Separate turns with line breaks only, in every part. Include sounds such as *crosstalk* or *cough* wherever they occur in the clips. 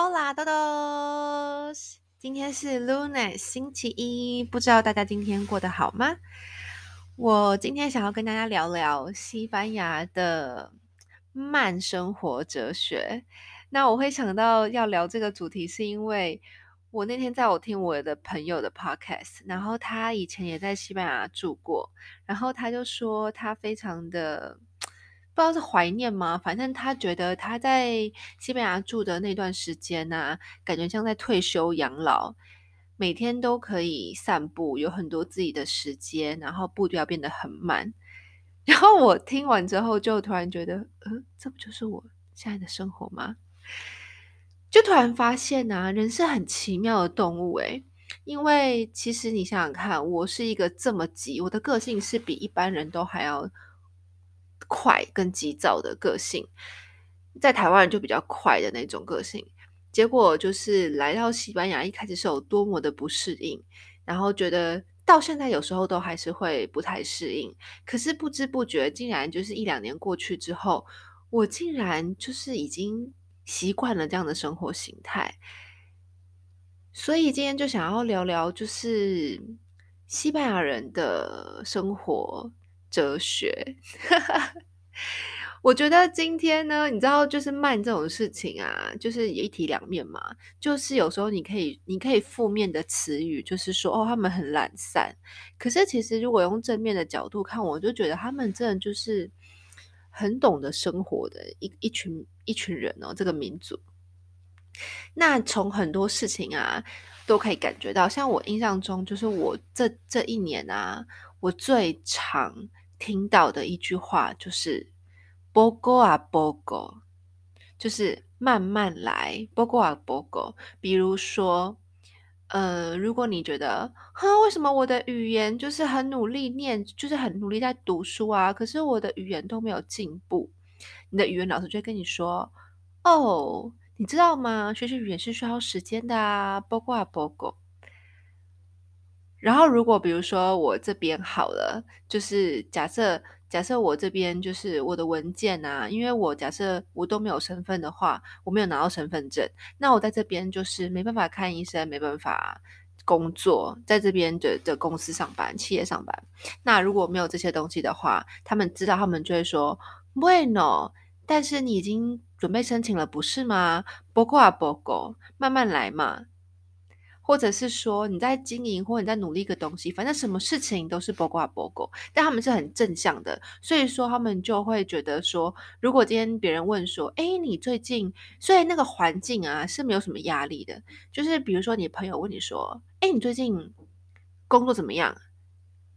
Hola todos，今天是 Luna 星期一，不知道大家今天过得好吗？我今天想要跟大家聊聊西班牙的慢生活哲学。那我会想到要聊这个主题，是因为我那天在我听我的朋友的 podcast，然后他以前也在西班牙住过，然后他就说他非常的。不知道是怀念吗？反正他觉得他在西班牙住的那段时间呢，感觉像在退休养老，每天都可以散步，有很多自己的时间，然后步调变得很慢。*laughs* 然后我听完之后，就突然觉得，呃，这不就是我现在的生活吗？就突然发现啊，人是很奇妙的动物诶，因为其实你想想看，我是一个这么急，我的个性是比一般人都还要。快跟急躁的个性，在台湾人就比较快的那种个性，结果就是来到西班牙，一开始是有多么的不适应，然后觉得到现在有时候都还是会不太适应，可是不知不觉竟然就是一两年过去之后，我竟然就是已经习惯了这样的生活形态，所以今天就想要聊聊就是西班牙人的生活。哲学，我觉得今天呢，你知道，就是慢这种事情啊，就是一体两面嘛。就是有时候你可以，你可以负面的词语，就是说哦，他们很懒散。可是其实如果用正面的角度看，我就觉得他们真的就是很懂得生活的一一群一群人哦，这个民族。那从很多事情啊，都可以感觉到，像我印象中，就是我这这一年啊，我最常。听到的一句话就是“ “bogo 啊 bogo”，就是慢慢来。，“bogo 啊 bogo” 比如说，呃，如果你觉得，哈，为什么我的语言就是很努力念，就是很努力在读书啊，可是我的语言都没有进步，你的语言老师就会跟你说：“哦，你知道吗？学习语言是需要时间的啊。”“poco a poco”。然后，如果比如说我这边好了，就是假设假设我这边就是我的文件啊，因为我假设我都没有身份的话，我没有拿到身份证，那我在这边就是没办法看医生，没办法工作，在这边的的公司上班、企业上班。那如果没有这些东西的话，他们知道，他们就会说 Bueno，但是你已经准备申请了，不是吗？Poco a poco，慢慢来嘛。或者是说你在经营，或你在努力一个东西，反正什么事情都是 poco a poco，但他们是很正向的，所以说他们就会觉得说，如果今天别人问说，哎，你最近，所以那个环境啊是没有什么压力的，就是比如说你朋友问你说，哎，你最近工作怎么样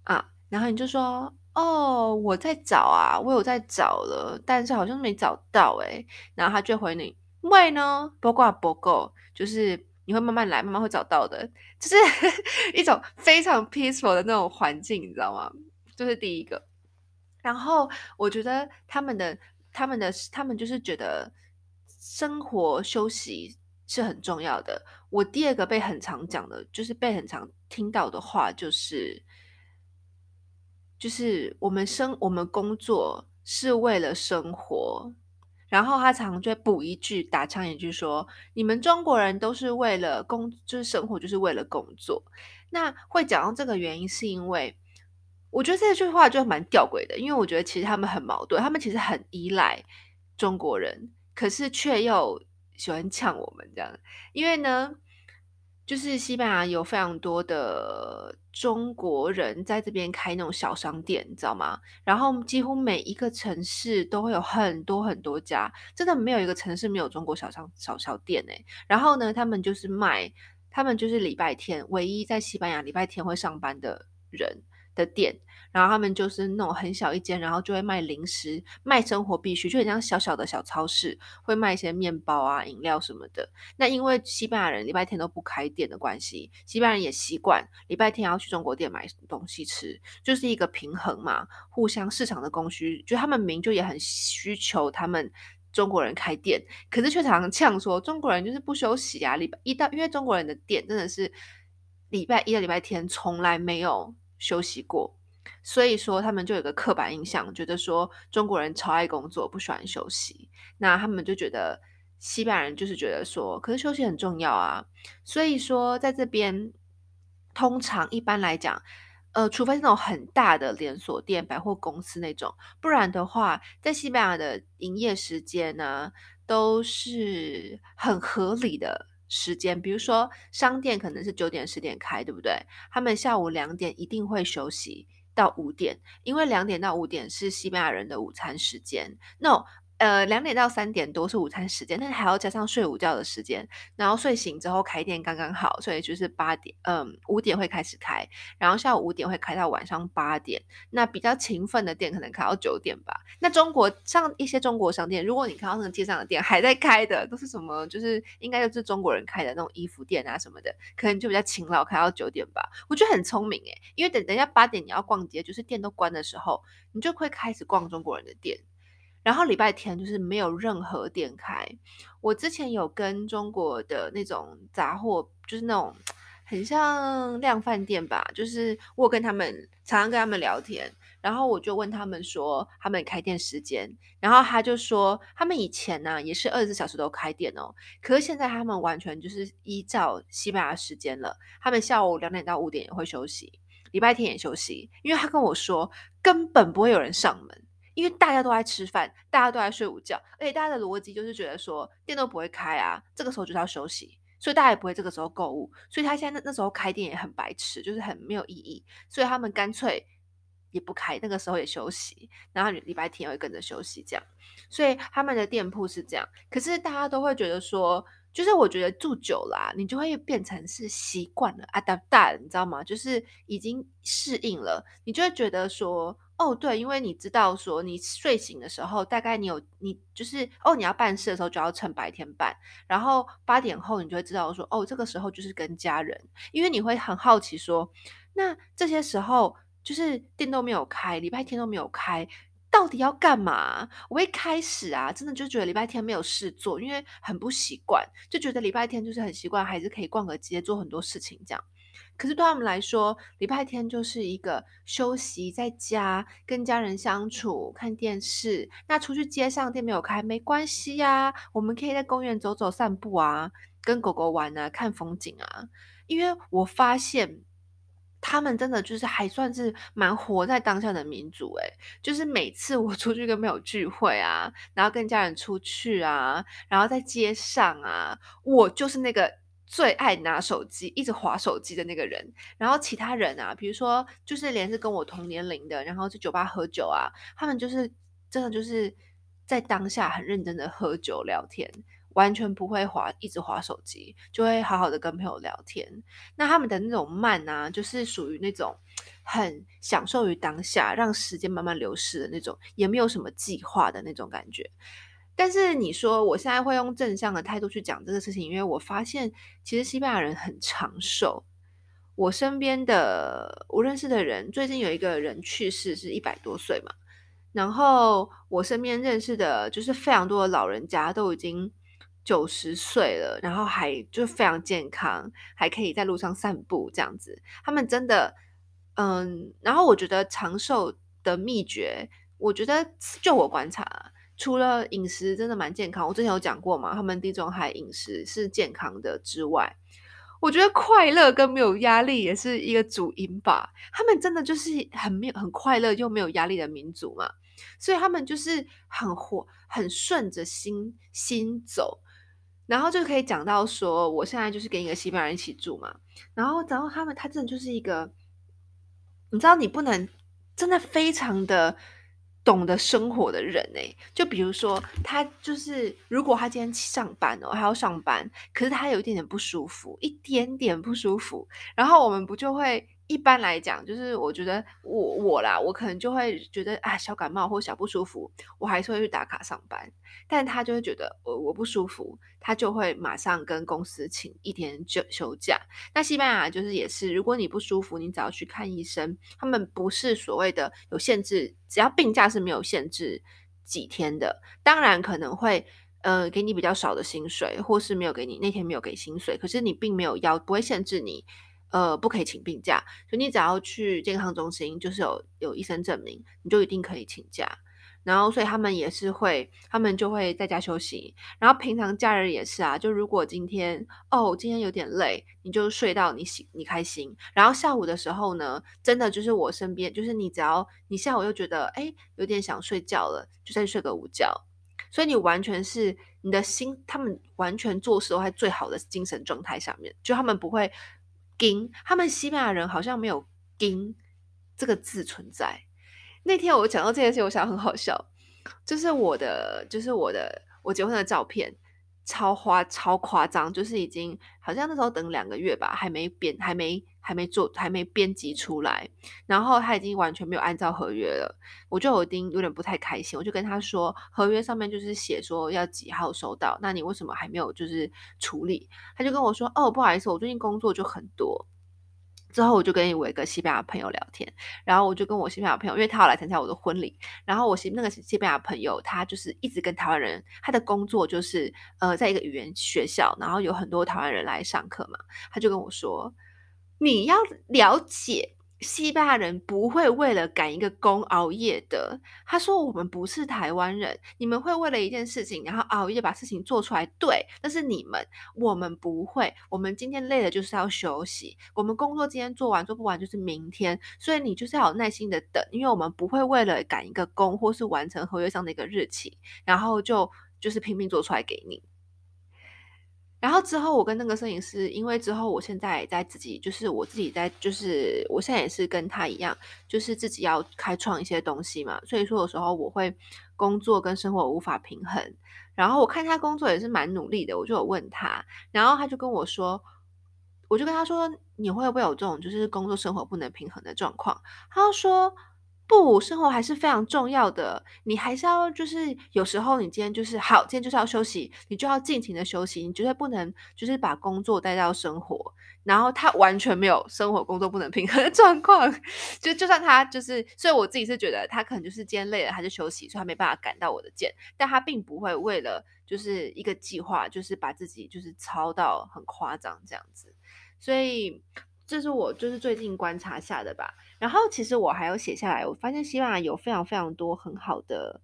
啊？然后你就说，哦，我在找啊，我有在找了，但是好像没找到哎，然后他就回你，为呢，poco a poco，就是。你会慢慢来，慢慢会找到的，就是 *laughs* 一种非常 peaceful 的那种环境，你知道吗？这、就是第一个。然后我觉得他们的、他们的、他们就是觉得生活休息是很重要的。我第二个被很常讲的，就是被很常听到的话，就是就是我们生我们工作是为了生活。然后他常常就会补一句，打枪一句说：“你们中国人都是为了工，就是生活，就是为了工作。”那会讲到这个原因，是因为我觉得这句话就蛮吊诡的，因为我觉得其实他们很矛盾，他们其实很依赖中国人，可是却又喜欢呛我们这样，因为呢。就是西班牙有非常多的中国人在这边开那种小商店，你知道吗？然后几乎每一个城市都会有很多很多家，真的没有一个城市没有中国小商小小店诶。然后呢，他们就是卖，他们就是礼拜天唯一在西班牙礼拜天会上班的人的店。然后他们就是那种很小一间，然后就会卖零食、卖生活必需，就很像小小的小超市，会卖一些面包啊、饮料什么的。那因为西班牙人礼拜天都不开店的关系，西班牙人也习惯礼拜天要去中国店买东西吃，就是一个平衡嘛，互相市场的供需。就他们民就也很需求他们中国人开店，可是却常常呛说中国人就是不休息啊，礼拜一到，因为中国人的店真的是礼拜一到礼拜天从来没有休息过。所以说，他们就有个刻板印象，觉得说中国人超爱工作，不喜欢休息。那他们就觉得西班牙人就是觉得说，可是休息很重要啊，所以说在这边，通常一般来讲，呃，除非是那种很大的连锁店、百货公司那种，不然的话，在西班牙的营业时间呢，都是很合理的时间。比如说，商店可能是九点、十点开，对不对？他们下午两点一定会休息到五点，因为两点到五点是西班牙人的午餐时间。那呃，两点到三点多是午餐时间，但是还要加上睡午觉的时间，然后睡醒之后开店刚刚好，所以就是八点，嗯，五点会开始开，然后下午五点会开到晚上八点。那比较勤奋的店可能开到九点吧。那中国像一些中国商店，如果你看到那个街上的店还在开的，都是什么？就是应该就是中国人开的那种衣服店啊什么的，可能就比较勤劳，开到九点吧。我觉得很聪明诶，因为等等一下八点你要逛街，就是店都关的时候，你就会开始逛中国人的店。然后礼拜天就是没有任何店开。我之前有跟中国的那种杂货，就是那种很像量贩店吧，就是我跟他们常常跟他们聊天，然后我就问他们说他们开店时间，然后他就说他们以前呢、也是二十四小时都开店哦，可是现在他们完全就是依照西班牙时间了，他们下午两点到五点也会休息，礼拜天也休息，因为他跟我说根本不会有人上门。因为大家都在吃饭，大家都在睡午觉，而且大家的逻辑就是觉得说店都不会开啊，这个时候就是要休息，所以大家也不会这个时候购物，所以他现在那那时候开店也很白痴，就是很没有意义，所以他们干脆也不开，那个时候也休息，然后礼拜天也会跟着休息这样，所以他们的店铺是这样，可是大家都会觉得说。就是我觉得住久了，你就会变成是习惯了，adapt，你知道吗？就是已经适应了，你就会觉得说，哦，对，因为你知道说，你睡醒的时候，大概你有你就是哦，你要办事的时候就要趁白天办，然后八点后你就会知道说，哦，这个时候就是跟家人，因为你会很好奇说，那这些时候就是店都没有开，礼拜天都没有开。到底要干嘛？我一开始啊，真的就觉得礼拜天没有事做，因为很不习惯，就觉得礼拜天就是很习惯，还是可以逛个街，做很多事情这样。可是对他们来说，礼拜天就是一个休息，在家跟家人相处、看电视。那出去街上店没有开没关系呀，我们可以在公园走走、散步啊，跟狗狗玩啊，看风景啊。因为我发现。他们真的就是还算是蛮活在当下的民族诶，就是每次我出去跟朋友聚会啊，然后跟家人出去啊，然后在街上啊，我就是那个最爱拿手机一直滑手机的那个人。然后其他人啊，比如说就是连是跟我同年龄的，然后去酒吧喝酒啊，他们就是真的就是在当下很认真的喝酒聊天。完全不会滑，一直滑手机，就会好好的跟朋友聊天。那他们的那种慢啊，就是属于那种很享受于当下，让时间慢慢流逝的那种，也没有什么计划的那种感觉。但是你说我现在会用正向的态度去讲这个事情，因为我发现其实西班牙人很长寿。我身边的我认识的人，最近有一个人去世，是一百多岁嘛。然后我身边认识的，就是非常多的老人家都已经。九十岁了，然后还就非常健康，还可以在路上散步这样子。他们真的，嗯，然后我觉得长寿的秘诀，我觉得就我观察，除了饮食真的蛮健康，我之前有讲过嘛，他们地中海饮食是健康的之外，我觉得快乐跟没有压力也是一个主因吧。他们真的就是很没有很快乐又没有压力的民族嘛，所以他们就是很活，很顺着心心走。然后就可以讲到说，我现在就是跟一个西班牙人一起住嘛，然后，然后他们他真的就是一个，你知道，你不能真的非常的懂得生活的人诶，就比如说他就是，如果他今天上班哦，还要上班，可是他有一点点不舒服，一点点不舒服，然后我们不就会。一般来讲，就是我觉得我我啦，我可能就会觉得啊，小感冒或小不舒服，我还是会去打卡上班。但他就会觉得我我不舒服，他就会马上跟公司请一天就休假。那西班牙就是也是，如果你不舒服，你只要去看医生，他们不是所谓的有限制，只要病假是没有限制几天的。当然可能会呃给你比较少的薪水，或是没有给你那天没有给薪水，可是你并没有要不会限制你。呃，不可以请病假，所以你只要去健康中心，就是有有医生证明，你就一定可以请假。然后所以他们也是会，他们就会在家休息。然后平常假日也是啊，就如果今天哦今天有点累，你就睡到你醒你开心。然后下午的时候呢，真的就是我身边，就是你只要你下午又觉得哎有点想睡觉了，就再睡个午觉。所以你完全是你的心，他们完全做事都在最好的精神状态上面，就他们不会丁，他们西班牙人好像没有丁这个字存在。那天我讲到这件事，我想很好笑，就是我的，就是我的，我结婚的照片超花超夸张，就是已经好像那时候等两个月吧，还没变，还没还没做，还没编辑出来，然后他已经完全没有按照合约了，我就有点有点不太开心，我就跟他说，合约上面就是写说要几号收到，那你为什么还没有就是处理？他就跟我说，哦，不好意思，我最近工作就很多。之后我就跟我一个西班牙朋友聊天，然后我就跟我西班牙朋友，因为他要来参加我的婚礼，然后我西那个西班牙朋友，他就是一直跟台湾人，他的工作就是呃，在一个语言学校，然后有很多台湾人来上课嘛，他就跟我说，你要了解。西班牙人不会为了赶一个工熬夜的。他说：“我们不是台湾人，你们会为了一件事情，然后熬夜把事情做出来。对，但是你们，我们不会。我们今天累了就是要休息。我们工作今天做完做不完就是明天。所以你就是要有耐心的等，因为我们不会为了赶一个工或是完成合约上的一个日期，然后就就是拼命做出来给你。”然后之后，我跟那个摄影师，因为之后我现在在自己，就是我自己在，就是我现在也是跟他一样，就是自己要开创一些东西嘛。所以说有时候我会工作跟生活无法平衡。然后我看他工作也是蛮努力的，我就有问他，然后他就跟我说，我就跟他说，你会不会有这种就是工作生活不能平衡的状况？他就说。不，生活还是非常重要的。你还是要，就是有时候你今天就是好，今天就是要休息，你就要尽情的休息。你绝对不能就是把工作带到生活，然后他完全没有生活工作不能平衡的 *laughs* 状况。就就算他就是，所以我自己是觉得他可能就是今天累了，他就休息，所以他没办法赶到我的件。但他并不会为了就是一个计划，就是把自己就是操到很夸张这样子。所以这是我就是最近观察下的吧。然后其实我还有写下来，我发现西班牙有非常非常多很好的，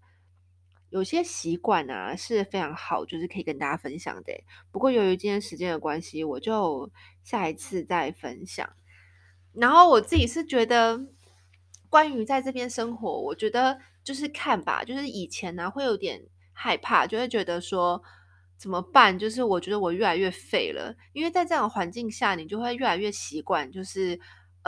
有些习惯啊是非常好，就是可以跟大家分享的。不过由于今天时间的关系，我就下一次再分享。然后我自己是觉得，关于在这边生活，我觉得就是看吧，就是以前呢、会有点害怕，就会觉得说怎么办？就是我觉得我越来越废了，因为在这样的环境下，你就会越来越习惯，就是。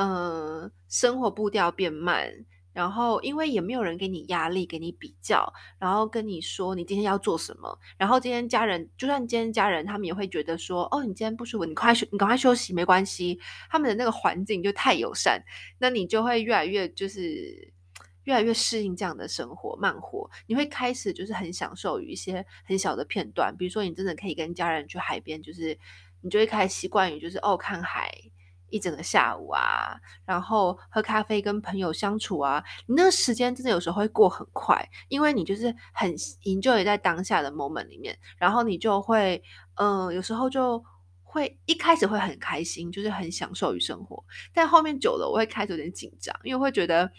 嗯，生活步调变慢，然后因为也没有人给你压力，给你比较，然后跟你说你今天要做什么，然后今天家人就算今天家人他们也会觉得说，哦，你今天不舒服，你快休，你赶快休息，没关系。他们的那个环境就太友善，那你就会越来越就是越来越适应这样的生活慢活，你会开始就是很享受于一些很小的片段，比如说你真的可以跟家人去海边，就是你就会开始习惯于就是哦看海。一整个下午啊，然后喝咖啡跟朋友相处啊，你那个时间真的有时候会过很快，因为你就是很营救也在当下的 moment 里面，然后你就会，嗯、有时候就会一开始会很开心，就是很享受于生活，但后面久了我会开始有点紧张，因为会觉得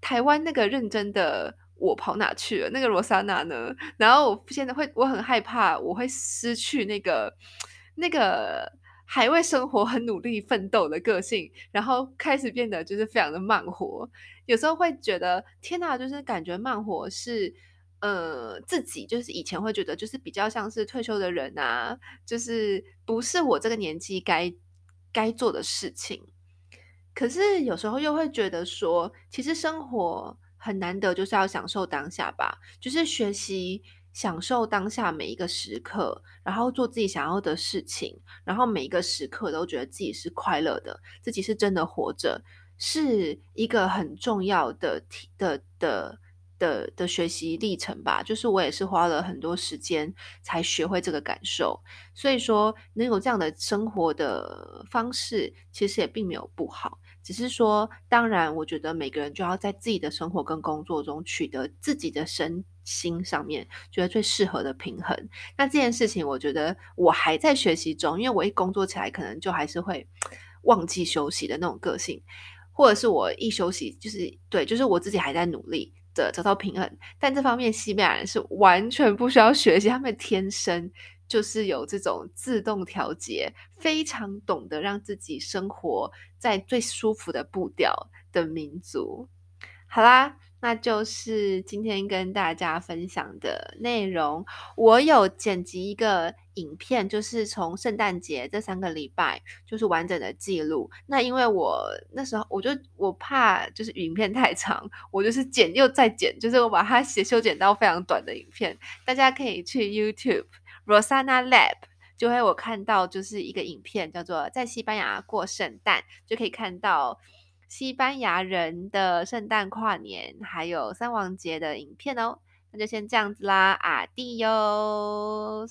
台湾那个认真的我跑哪去了？那个罗莎娜呢？然后我现在会，我很害怕我会失去那个那个。还为生活很努力奋斗的个性，然后开始变得就是非常的慢活。有时候会觉得天哪，就是感觉慢活是呃自己就是以前会觉得就是比较像是退休的人啊，就是不是我这个年纪该该做的事情。可是有时候又会觉得说，其实生活很难得，就是要享受当下吧，就是学习。享受当下每一个时刻，然后做自己想要的事情，然后每一个时刻都觉得自己是快乐的，自己是真的活着，是一个很重要的体的的的的学习历程吧。就是我也是花了很多时间才学会这个感受，所以说能有这样的生活的方式，其实也并没有不好。只是说，当然，我觉得每个人就要在自己的生活跟工作中取得自己的身心上面觉得最适合的平衡。那这件事情，我觉得我还在学习中，因为我一工作起来，可能就还是会忘记休息的那种个性，或者是我一休息，就是对，就是我自己还在努力。的找到平衡。但这方面西班牙人是完全不需要学习，他们天生就是有这种自动调节，非常懂得让自己生活在最舒服的步调的民族。好啦。那就是今天跟大家分享的内容。我有剪辑一个影片，就是从圣诞节这三个礼拜，就是完整的记录。那因为我那时候，我就我怕就是影片太长，我就是剪又再剪，就是我把它写修剪到非常短的影片。大家可以去 YouTube Rosana Lab，就会我看到就是一个影片，叫做在西班牙过圣诞，就可以看到。西班牙人的圣诞跨年，还有三王节的影片哦，那就先这样子啦阿蒂哟。